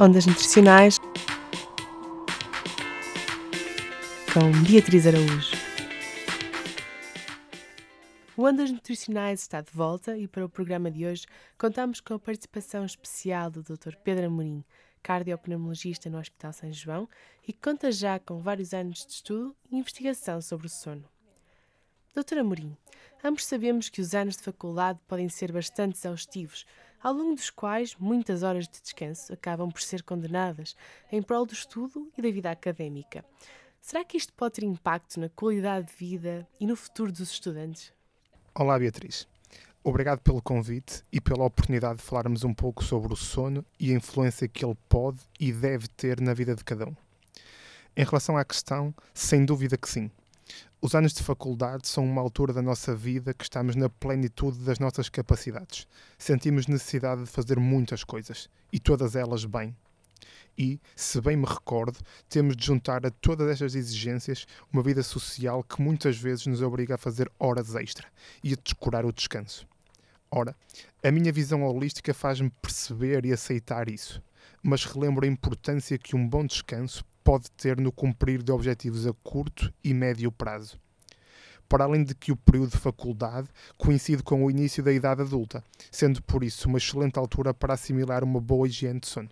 Ondas Nutricionais com Beatriz Araújo. O Ondas Nutricionais está de volta e para o programa de hoje contamos com a participação especial do Dr. Pedro Amorim, cardiopneumologista no Hospital São João e que conta já com vários anos de estudo e investigação sobre o sono. Doutora Amorim, ambos sabemos que os anos de faculdade podem ser bastante exaustivos, ao longo dos quais muitas horas de descanso acabam por ser condenadas em prol do estudo e da vida académica. Será que isto pode ter impacto na qualidade de vida e no futuro dos estudantes? Olá, Beatriz. Obrigado pelo convite e pela oportunidade de falarmos um pouco sobre o sono e a influência que ele pode e deve ter na vida de cada um. Em relação à questão, sem dúvida que sim. Os anos de faculdade são uma altura da nossa vida que estamos na plenitude das nossas capacidades. Sentimos necessidade de fazer muitas coisas e todas elas bem. E, se bem me recordo, temos de juntar a todas estas exigências uma vida social que muitas vezes nos obriga a fazer horas extra e a descurar o descanso. Ora, a minha visão holística faz-me perceber e aceitar isso, mas relembro a importância que um bom descanso pode ter no cumprir de objetivos a curto e médio prazo. Para além de que o período de faculdade coincide com o início da idade adulta, sendo por isso uma excelente altura para assimilar uma boa higiene de sono.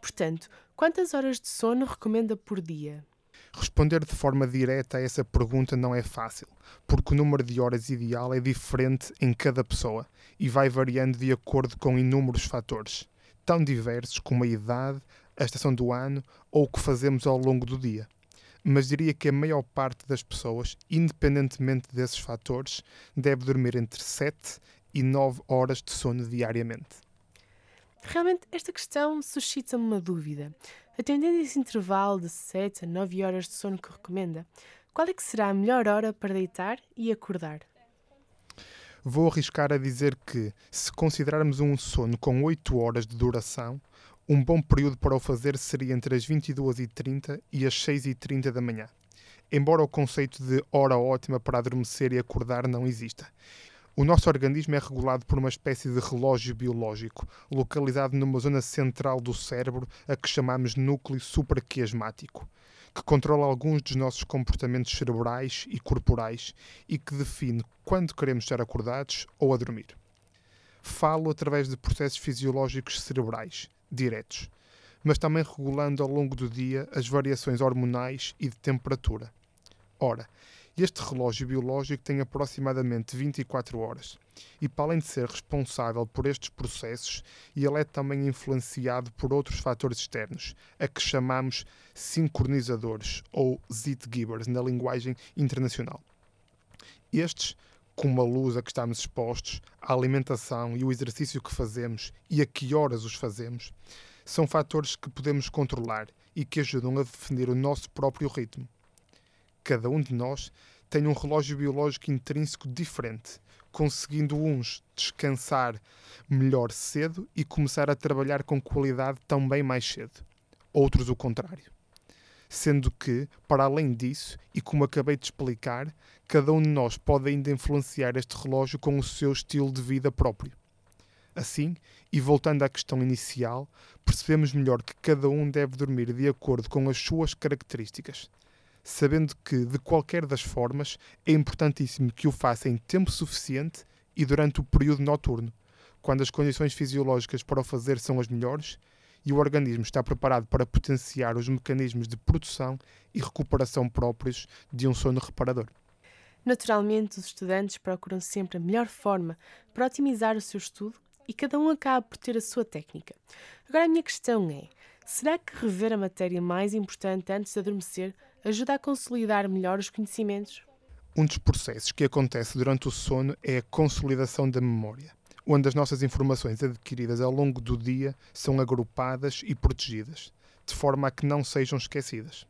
Portanto, quantas horas de sono recomenda por dia? Responder de forma direta a essa pergunta não é fácil, porque o número de horas ideal é diferente em cada pessoa e vai variando de acordo com inúmeros fatores, tão diversos como a idade, a estação do ano ou o que fazemos ao longo do dia. Mas diria que a maior parte das pessoas, independentemente desses fatores, deve dormir entre 7 e 9 horas de sono diariamente. Realmente, esta questão suscita-me uma dúvida. Atendendo esse intervalo de 7 a 9 horas de sono que recomenda, qual é que será a melhor hora para deitar e acordar? Vou arriscar a dizer que, se considerarmos um sono com 8 horas de duração, um bom período para o fazer seria entre as 22h30 e as 6h30 da manhã. Embora o conceito de hora ótima para adormecer e acordar não exista. O nosso organismo é regulado por uma espécie de relógio biológico, localizado numa zona central do cérebro a que chamamos núcleo supraquiasmático, que controla alguns dos nossos comportamentos cerebrais e corporais e que define quando queremos estar acordados ou a dormir. Falo através de processos fisiológicos cerebrais, diretos, mas também regulando ao longo do dia as variações hormonais e de temperatura. Ora, este relógio biológico tem aproximadamente 24 horas e, para além de ser responsável por estes processos, ele é também influenciado por outros fatores externos, a que chamamos sincronizadores ou Zeitgebers na linguagem internacional. Estes, como a luz a que estamos expostos, a alimentação e o exercício que fazemos e a que horas os fazemos, são fatores que podemos controlar e que ajudam a definir o nosso próprio ritmo cada um de nós tem um relógio biológico intrínseco diferente, conseguindo uns descansar melhor cedo e começar a trabalhar com qualidade também mais cedo, outros o contrário. Sendo que, para além disso, e como acabei de explicar, cada um de nós pode ainda influenciar este relógio com o seu estilo de vida próprio. Assim, e voltando à questão inicial, percebemos melhor que cada um deve dormir de acordo com as suas características, sabendo que, de qualquer das formas, é importantíssimo que o faça em tempo suficiente e durante o período noturno, quando as condições fisiológicas para o fazer são as melhores e o organismo está preparado para potenciar os mecanismos de produção e recuperação próprios de um sono reparador. Naturalmente, os estudantes procuram sempre a melhor forma para otimizar o seu estudo e cada um acaba por ter a sua técnica. Agora, a minha questão é: será que rever a matéria mais importante antes de adormecer ajuda a consolidar melhor os conhecimentos? Um dos processos que acontece durante o sono é a consolidação da memória, onde as nossas informações adquiridas ao longo do dia são agrupadas e protegidas, de forma a que não sejam esquecidas.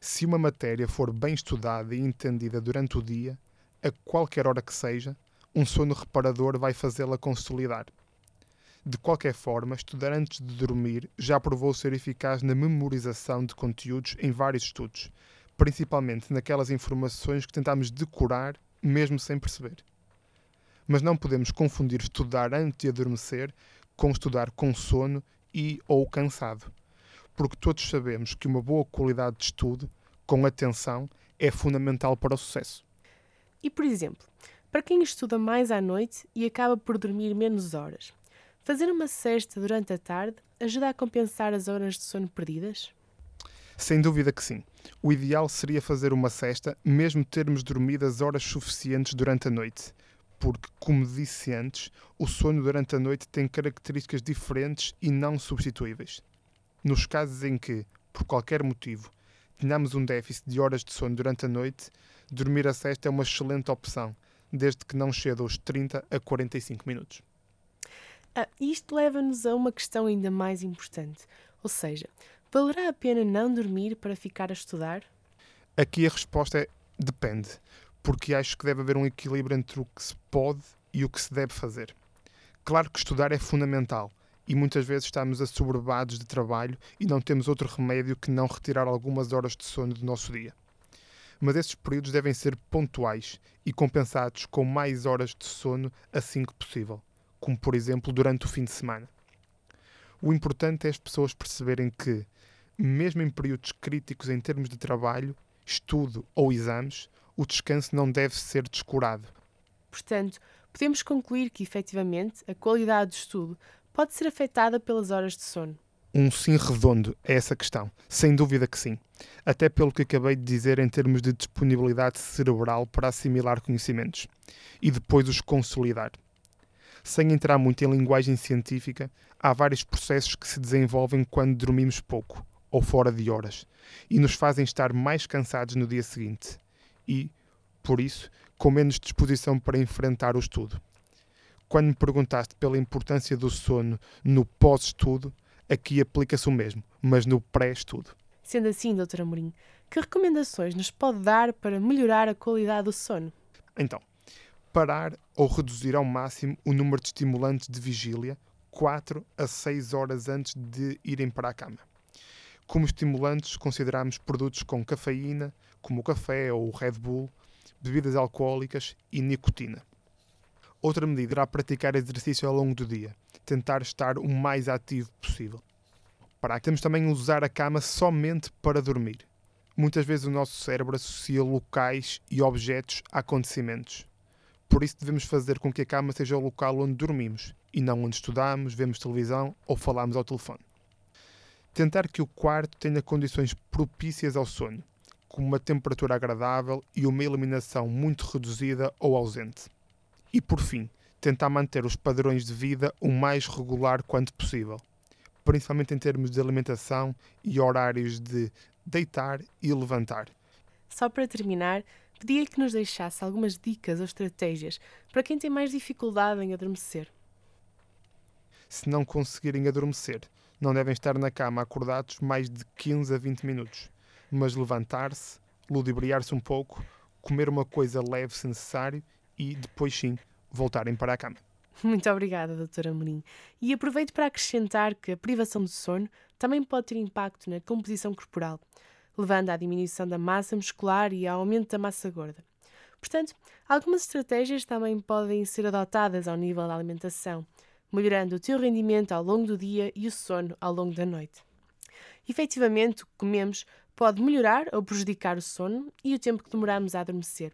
Se uma matéria for bem estudada e entendida durante o dia, a qualquer hora que seja, um sono reparador vai fazê-la consolidar. De qualquer forma, estudar antes de dormir já provou ser eficaz na memorização de conteúdos em vários estudos, principalmente naquelas informações que tentamos decorar mesmo sem perceber. Mas não podemos confundir estudar antes de adormecer com estudar com sono e ou cansado. Porque todos sabemos que uma boa qualidade de estudo, com atenção, é fundamental para o sucesso. E, por exemplo, para quem estuda mais à noite e acaba por dormir menos horas, fazer uma cesta durante a tarde ajuda a compensar as horas de sono perdidas? Sem dúvida que sim. O ideal seria fazer uma cesta, mesmo termos dormido as horas suficientes durante a noite. Porque, como disse antes, o sono durante a noite tem características diferentes e não substituíveis. Nos casos em que, por qualquer motivo, tenhamos um déficit de horas de sono durante a noite, dormir a cesta é uma excelente opção, desde que não ceda os 30 a 45 minutos. Ah, isto leva-nos a uma questão ainda mais importante, ou seja, Valerá a pena não dormir para ficar a estudar? Aqui a resposta é depende, porque acho que deve haver um equilíbrio entre o que se pode e o que se deve fazer. Claro que estudar é fundamental e muitas vezes estamos assoberbados de trabalho e não temos outro remédio que não retirar algumas horas de sono do nosso dia. Mas esses períodos devem ser pontuais e compensados com mais horas de sono assim que possível, como por exemplo durante o fim de semana. O importante é as pessoas perceberem que, mesmo em períodos críticos em termos de trabalho, estudo ou exames, o descanso não deve ser descurado. Portanto, podemos concluir que, efetivamente, a qualidade do estudo pode ser afetada pelas horas de sono. Um sim redondo é essa questão, sem dúvida que sim. Até pelo que acabei de dizer em termos de disponibilidade cerebral para assimilar conhecimentos e depois os consolidar. Sem entrar muito em linguagem científica, há vários processos que se desenvolvem quando dormimos pouco ou fora de horas e nos fazem estar mais cansados no dia seguinte e, por isso, com menos disposição para enfrentar o estudo. Quando me perguntaste pela importância do sono no pós-estudo, aqui aplica-se o mesmo, mas no pré-estudo. Sendo assim, doutora Amorim, que recomendações nos pode dar para melhorar a qualidade do sono? Então, parar ou reduzir ao máximo o número de estimulantes de vigília 4 a 6 horas antes de irem para a cama. Como estimulantes, consideramos produtos com cafeína, como o café ou o Red Bull, bebidas alcoólicas e nicotina. Outra medida será praticar exercício ao longo do dia, tentar estar o mais ativo possível. Para temos também usar a cama somente para dormir. Muitas vezes o nosso cérebro associa locais e objetos a acontecimentos. Por isso devemos fazer com que a cama seja o local onde dormimos e não onde estudamos, vemos televisão ou falamos ao telefone. Tentar que o quarto tenha condições propícias ao sono, como uma temperatura agradável e uma iluminação muito reduzida ou ausente. E por fim, tentar manter os padrões de vida o mais regular quanto possível, principalmente em termos de alimentação e horários de deitar e levantar. Só para terminar, pedia que nos deixasse algumas dicas ou estratégias para quem tem mais dificuldade em adormecer. Se não conseguirem adormecer, não devem estar na cama acordados mais de 15 a 20 minutos, mas levantar-se, ludibriar-se um pouco, comer uma coisa leve se necessário e depois sim voltarem para a cama. Muito obrigada, doutora Amorim. E aproveito para acrescentar que a privação de sono também pode ter impacto na composição corporal levando à diminuição da massa muscular e ao aumento da massa gorda. Portanto, algumas estratégias também podem ser adotadas ao nível da alimentação, melhorando o teu rendimento ao longo do dia e o sono ao longo da noite. Efetivamente, o que comemos pode melhorar ou prejudicar o sono e o tempo que demoramos a adormecer.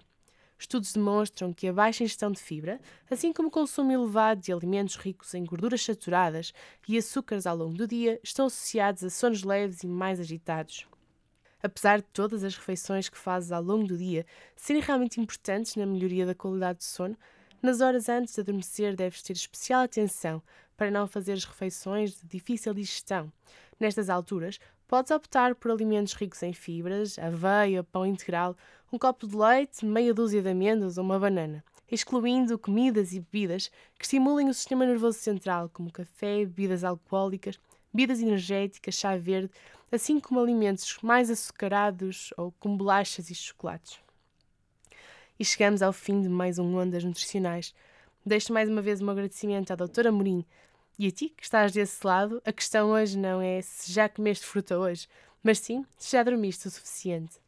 Estudos demonstram que a baixa ingestão de fibra, assim como o consumo elevado de alimentos ricos em gorduras saturadas e açúcares ao longo do dia, estão associados a sonos leves e mais agitados. Apesar de todas as refeições que fazes ao longo do dia serem realmente importantes na melhoria da qualidade do sono, nas horas antes de adormecer deves ter especial atenção para não fazer as refeições de difícil digestão. Nestas alturas, podes optar por alimentos ricos em fibras, aveia, pão integral, um copo de leite, meia dúzia de amêndoas ou uma banana, excluindo comidas e bebidas que estimulem o sistema nervoso central, como café, bebidas alcoólicas, bebidas energéticas, chá verde, assim como alimentos mais açucarados ou com bolachas e chocolates. E chegamos ao fim de mais um Ondas Nutricionais. Deixo mais uma vez um agradecimento à doutora Morim e a ti que estás desse lado. A questão hoje não é se já comeste fruta hoje, mas sim se já dormiste o suficiente.